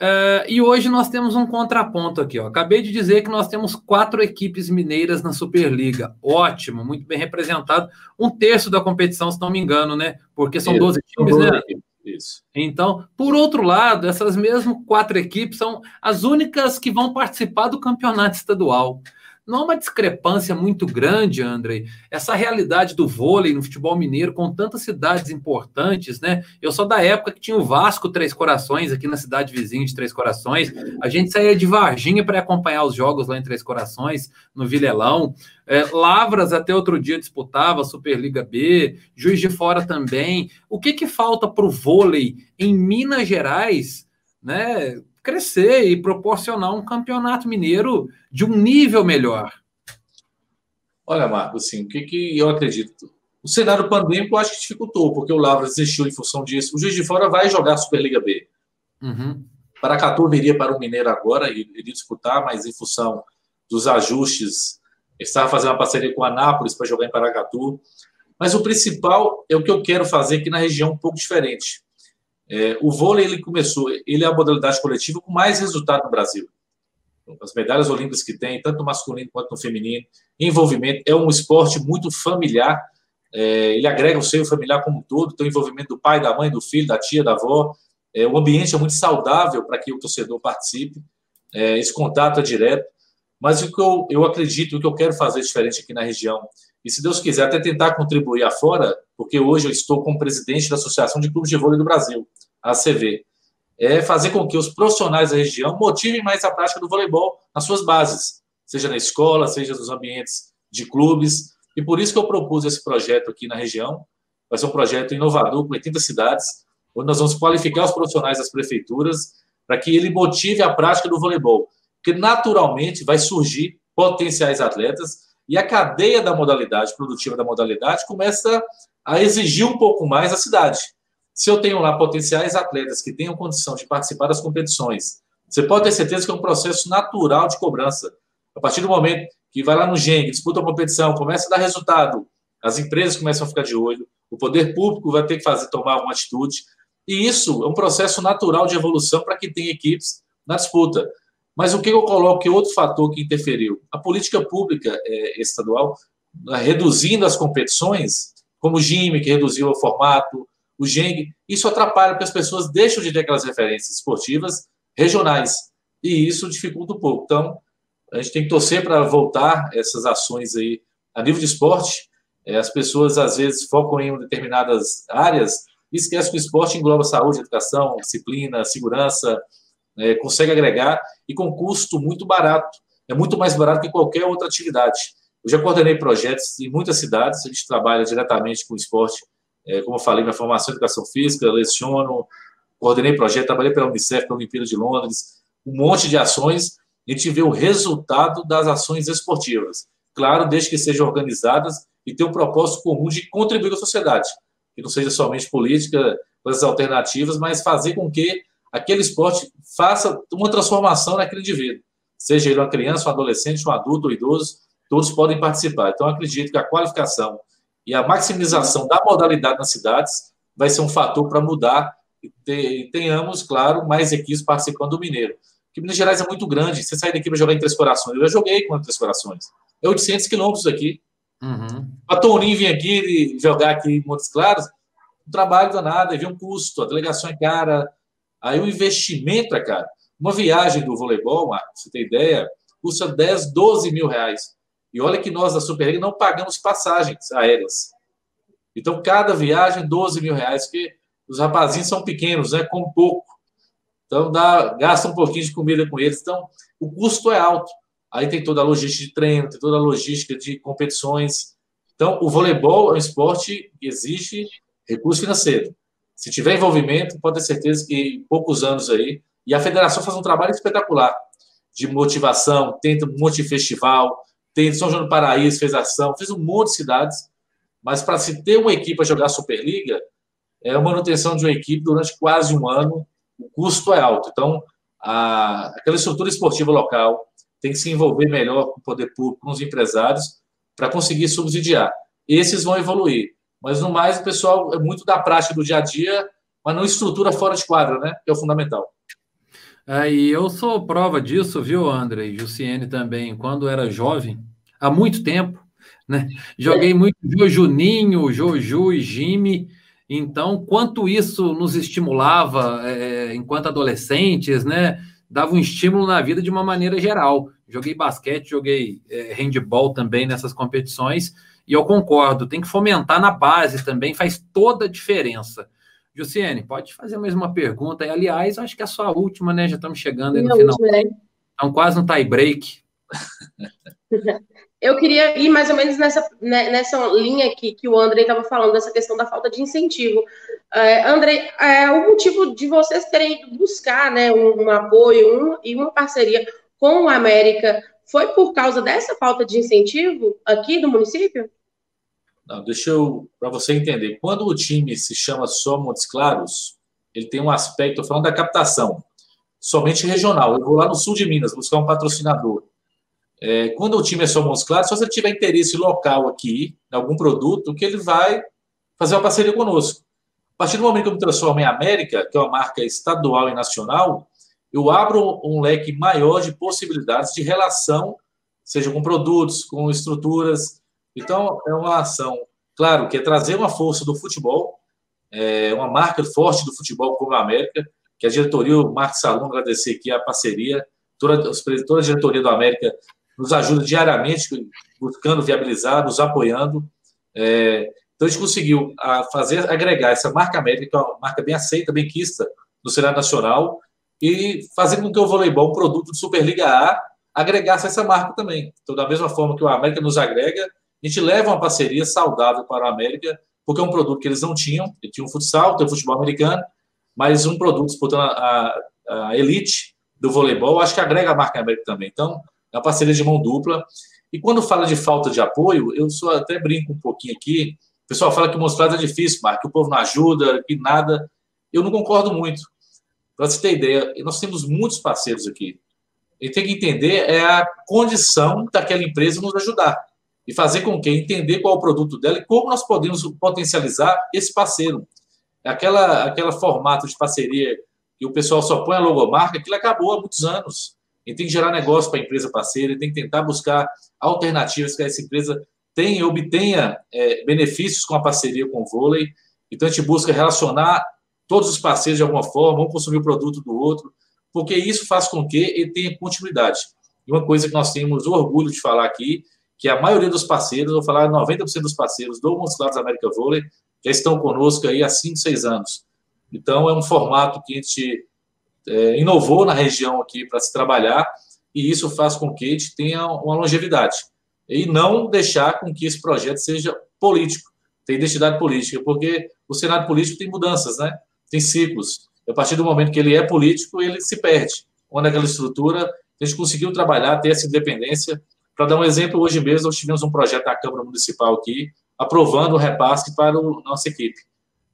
Uh, e hoje nós temos um contraponto aqui. Ó. Acabei de dizer que nós temos quatro equipes mineiras na Superliga. Ótimo, muito bem representado. Um terço da competição, se não me engano, né? Porque são 12 times, né? Isso. Então, por outro lado, essas mesmas quatro equipes são as únicas que vão participar do campeonato estadual. Não há uma discrepância muito grande, André, essa realidade do vôlei no futebol mineiro, com tantas cidades importantes, né? Eu sou da época que tinha o Vasco Três Corações, aqui na cidade vizinha de Três Corações. A gente saía de Varginha para acompanhar os jogos lá em Três Corações, no Vilelão. É, Lavras até outro dia disputava a Superliga B, Juiz de Fora também. O que, que falta para o vôlei em Minas Gerais, né? Crescer e proporcionar um campeonato mineiro de um nível melhor. Olha, Marco, assim, o que, que eu acredito? O cenário pandêmico eu acho que dificultou, porque o Lavras desistiu em função disso. O Juiz de Fora vai jogar a Superliga B. Uhum. Paracatu viria para o Mineiro agora, e iria disputar, mas em função dos ajustes, estava fazendo uma parceria com a Anápolis para jogar em Paracatu. Mas o principal é o que eu quero fazer aqui na região um pouco diferente. É, o vôlei ele começou, ele é a modalidade coletiva com mais resultado no Brasil. As medalhas olímpicas que tem, tanto no masculino quanto no feminino, envolvimento é um esporte muito familiar. É, ele agrega o seio familiar como um todo, tem o envolvimento do pai, da mãe, do filho, da tia, da avó. É, o ambiente é muito saudável para que o torcedor participe. É, esse contato é direto. Mas o que eu, eu acredito, o que eu quero fazer diferente aqui na região, e se Deus quiser, até tentar contribuir afora, porque hoje eu estou como presidente da Associação de Clubes de Vôlei do Brasil, a ACV, é fazer com que os profissionais da região motivem mais a prática do voleibol nas suas bases, seja na escola, seja nos ambientes de clubes. E por isso que eu propus esse projeto aqui na região. Vai ser um projeto inovador com 80 cidades, onde nós vamos qualificar os profissionais das prefeituras para que ele motive a prática do voleibol, que naturalmente vai surgir potenciais atletas e a cadeia da modalidade, produtiva da modalidade, começa a exigir um pouco mais a cidade. Se eu tenho lá potenciais atletas que tenham condição de participar das competições, você pode ter certeza que é um processo natural de cobrança. A partir do momento que vai lá no GENG, disputa a competição, começa a dar resultado, as empresas começam a ficar de olho, o poder público vai ter que fazer tomar uma atitude, e isso é um processo natural de evolução para que tenha equipes na disputa. Mas o que eu coloco que é outro fator que interferiu? A política pública é, estadual, reduzindo as competições, como o GIME, que reduziu o formato, o GENG, isso atrapalha porque as pessoas deixam de ter aquelas referências esportivas regionais. E isso dificulta um pouco. Então, a gente tem que torcer para voltar essas ações aí a nível de esporte. É, as pessoas, às vezes, focam em determinadas áreas e esquecem que o esporte engloba saúde, educação, disciplina, segurança, é, consegue agregar e com custo muito barato. É muito mais barato que qualquer outra atividade. Eu já coordenei projetos em muitas cidades, a gente trabalha diretamente com esporte, é, como eu falei, minha formação em educação física, leciono, coordenei projeto, trabalhei pela Unicef, pela Olimpíada de Londres, um monte de ações, a gente vê o resultado das ações esportivas. Claro, desde que sejam organizadas e tenham um propósito comum de contribuir com a sociedade, que não seja somente política, coisas alternativas, mas fazer com que aquele esporte faça uma transformação naquele indivíduo. Seja ele uma criança, um adolescente, um adulto ou idoso, todos podem participar. Então, acredito que a qualificação e a maximização da modalidade nas cidades vai ser um fator para mudar e tenhamos, claro, mais equipes participando do Mineiro. Porque Minas Gerais é muito grande. Você sai daqui para jogar em Três Corações. Eu já joguei com Três Corações. É 800 quilômetros aqui. Uhum. A Toninho vir aqui e jogar aqui em Montes Claros, um trabalho danado, vem um custo, a delegação é cara, Aí o investimento é caro. Uma viagem do voleibol, Marcos, você tem ideia, custa 10, 12 mil reais. E olha que nós da Superliga não pagamos passagens aéreas. Então, cada viagem, 12 mil reais, porque os rapazinhos são pequenos, né? Com pouco. Então, dá, gasta um pouquinho de comida com eles. Então, o custo é alto. Aí tem toda a logística de treino, tem toda a logística de competições. Então, o voleibol é um esporte que exige recurso financeiro. Se tiver envolvimento, pode ter certeza que em poucos anos aí, e a federação faz um trabalho espetacular de motivação, tenta um monte festival, tem São João do Paraíso, fez ação, fez um monte de cidades, mas para se ter uma equipe a jogar Superliga, é a manutenção de uma equipe durante quase um ano, o custo é alto. Então, a, aquela estrutura esportiva local tem que se envolver melhor com o poder público, com os empresários, para conseguir subsidiar. Esses vão evoluir. Mas, no mais, o pessoal é muito da prática do dia a dia, mas não estrutura fora de quadra, né? Que é o fundamental. É, eu sou prova disso, viu, André? E Jussiene também, quando era jovem, há muito tempo, né? Joguei muito Juninho, Joju e Jimmy. Então, quanto isso nos estimulava é, enquanto adolescentes, né? Dava um estímulo na vida de uma maneira geral. Joguei basquete, joguei é, handball também nessas competições, e eu concordo, tem que fomentar na base também, faz toda a diferença. Jussiene, pode fazer mais uma pergunta. E, aliás, acho que é a sua última, né? Já estamos chegando aí no final. Última, né? Então, quase no tie break. Eu queria ir mais ou menos nessa, né, nessa linha que, que o André estava falando, dessa questão da falta de incentivo. É, André, é, o motivo de vocês terem ido buscar né, um, um apoio um, e uma parceria com o América foi por causa dessa falta de incentivo aqui do município? Não, deixa eu, para você entender, quando o time se chama só Montes Claros, ele tem um aspecto, falando da captação, somente regional. Eu vou lá no sul de Minas buscar um patrocinador. É, quando o time é só Montes Claros, só se ele tiver interesse local aqui, em algum produto, que ele vai fazer uma parceria conosco. A partir do momento que eu me transformo em América, que é uma marca estadual e nacional, eu abro um leque maior de possibilidades de relação, seja com produtos, com estruturas, então, é uma ação, claro, que é trazer uma força do futebol, é uma marca forte do futebol como a América, que a diretoria, o Marcos Salom, agradecer aqui a parceria, toda, toda a diretoria do América nos ajuda diariamente, buscando viabilizar, nos apoiando. É, então, a gente conseguiu fazer, agregar essa marca América, que é uma marca bem aceita, bem quista no cenário nacional, e fazer com que o voleibol, um produto de Superliga A, agregasse essa marca também. Então, da mesma forma que o América nos agrega, a gente leva uma parceria saudável para a América, porque é um produto que eles não tinham. Eles tinham futsal, tem futebol americano, mas um produto disputando a, a, elite do voleibol, acho que agrega a marca América também. Então, é uma parceria de mão dupla. E quando fala de falta de apoio, eu só até brinco um pouquinho aqui. O pessoal fala que o mostrado é difícil, que o povo não ajuda, que nada. Eu não concordo muito. Para você ter ideia, nós temos muitos parceiros aqui. E tem que entender é a condição daquela empresa nos ajudar e fazer com que entender qual é o produto dela e como nós podemos potencializar esse parceiro. Aquela, aquela formato de parceria que o pessoal só põe a logomarca, aquilo acabou há muitos anos. E tem que gerar negócio para a empresa parceira, tem que tentar buscar alternativas que essa empresa tenha, obtenha é, benefícios com a parceria com o vôlei. Então a gente busca relacionar todos os parceiros de alguma forma, um consumir o produto do outro, porque isso faz com que ele tenha continuidade. E uma coisa que nós temos orgulho de falar aqui que a maioria dos parceiros, vou falar 90% dos parceiros do Musculados América Vôlei, já estão conosco aí há 5, 6 anos. Então, é um formato que a gente é, inovou na região aqui para se trabalhar, e isso faz com que a gente tenha uma longevidade. E não deixar com que esse projeto seja político, tenha identidade política, porque o cenário político tem mudanças, né? tem ciclos. A partir do momento que ele é político, ele se perde. Quando aquela estrutura, a gente conseguiu trabalhar, ter essa independência, para dar um exemplo, hoje mesmo nós tivemos um projeto da Câmara Municipal aqui, aprovando o repasse para a nossa equipe.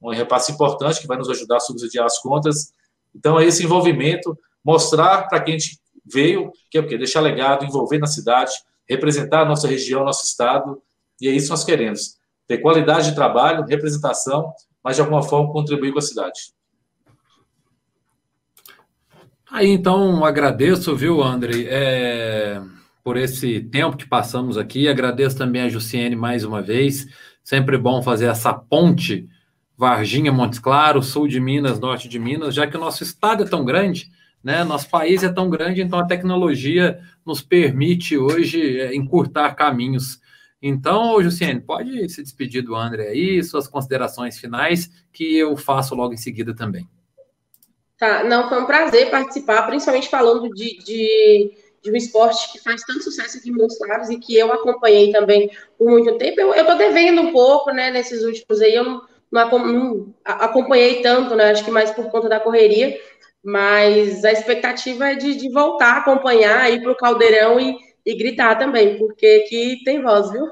Um repasse importante que vai nos ajudar a subsidiar as contas. Então, é esse envolvimento, mostrar para quem a gente veio, que é o quê? Deixar legado, envolver na cidade, representar a nossa região, nosso estado, e é isso que nós queremos. Ter qualidade de trabalho, representação, mas de alguma forma contribuir com a cidade. Aí, então, agradeço, viu, André? É por esse tempo que passamos aqui. Agradeço também a Jussiene mais uma vez. Sempre bom fazer essa ponte Varginha, Montes Claros, sul de Minas, norte de Minas, já que o nosso estado é tão grande, né? Nosso país é tão grande, então a tecnologia nos permite hoje é, encurtar caminhos. Então, Jussiene, pode se despedir do André aí, suas considerações finais, que eu faço logo em seguida também. Tá, não, foi um prazer participar, principalmente falando de, de de um esporte que faz tanto sucesso aqui em Claros e que eu acompanhei também por muito tempo. Eu, tô devendo um pouco, né, nesses últimos aí, eu não, não, não acompanhei tanto, né, acho que mais por conta da correria, mas a expectativa é de, de voltar a acompanhar, ir para o Caldeirão e, e gritar também, porque aqui tem voz, viu?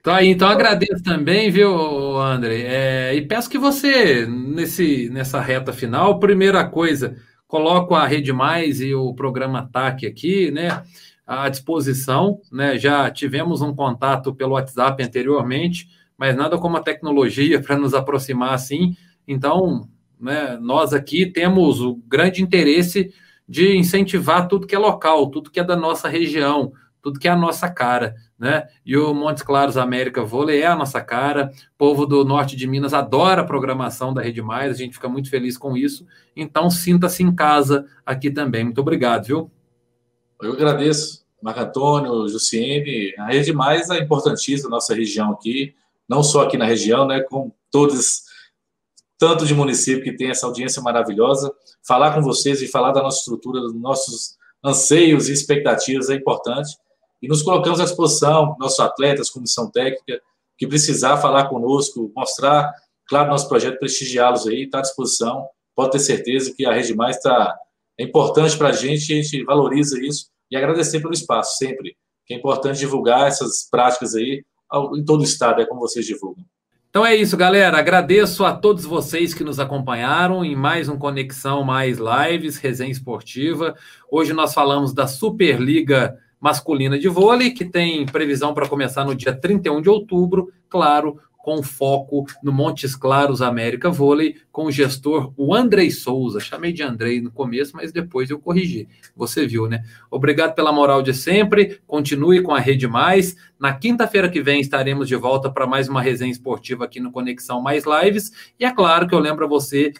Então, aí, então agradeço também, viu, André? É, e peço que você, nesse, nessa reta final, primeira coisa, coloco a Rede Mais e o programa TAC aqui, né? À disposição, né? Já tivemos um contato pelo WhatsApp anteriormente, mas nada como a tecnologia para nos aproximar assim. Então, né, nós aqui temos o grande interesse de incentivar tudo que é local, tudo que é da nossa região, tudo que é a nossa cara, né? E o Montes Claros América Vôlei é a nossa cara. O povo do norte de Minas adora a programação da Rede Mais, a gente fica muito feliz com isso. Então, sinta-se em casa aqui também. Muito obrigado, viu? Eu agradeço, Marco Antônio, Jussiene. A Rede Mais é importantíssima nossa região aqui, não só aqui na região, né? Com todos, tanto de município que tem essa audiência maravilhosa. Falar com vocês e falar da nossa estrutura, dos nossos anseios e expectativas é importante e nos colocamos à disposição, nossos atletas, comissão técnica, que precisar falar conosco, mostrar, claro, nosso projeto, prestigiá-los aí, está à disposição. Pode ter certeza que a Rede Mais está é importante para a gente, a gente valoriza isso e agradecer pelo espaço, sempre. Que é importante divulgar essas práticas aí em todo o estado, é como vocês divulgam. Então é isso, galera. Agradeço a todos vocês que nos acompanharam em mais um Conexão Mais Lives, Resenha Esportiva. Hoje nós falamos da Superliga masculina de vôlei, que tem previsão para começar no dia 31 de outubro, claro, com foco no Montes Claros América Vôlei, com o gestor o Andrei Souza. Chamei de Andrei no começo, mas depois eu corrigi. Você viu, né? Obrigado pela moral de sempre. Continue com a Rede Mais. Na quinta-feira que vem estaremos de volta para mais uma resenha esportiva aqui no Conexão Mais Lives. E é claro que eu lembro a você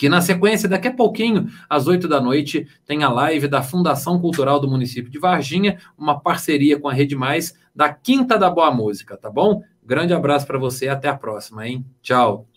que na sequência, daqui a pouquinho, às oito da noite, tem a live da Fundação Cultural do município de Varginha, uma parceria com a Rede Mais, da Quinta da Boa Música, tá bom? Grande abraço para você, até a próxima, hein? Tchau.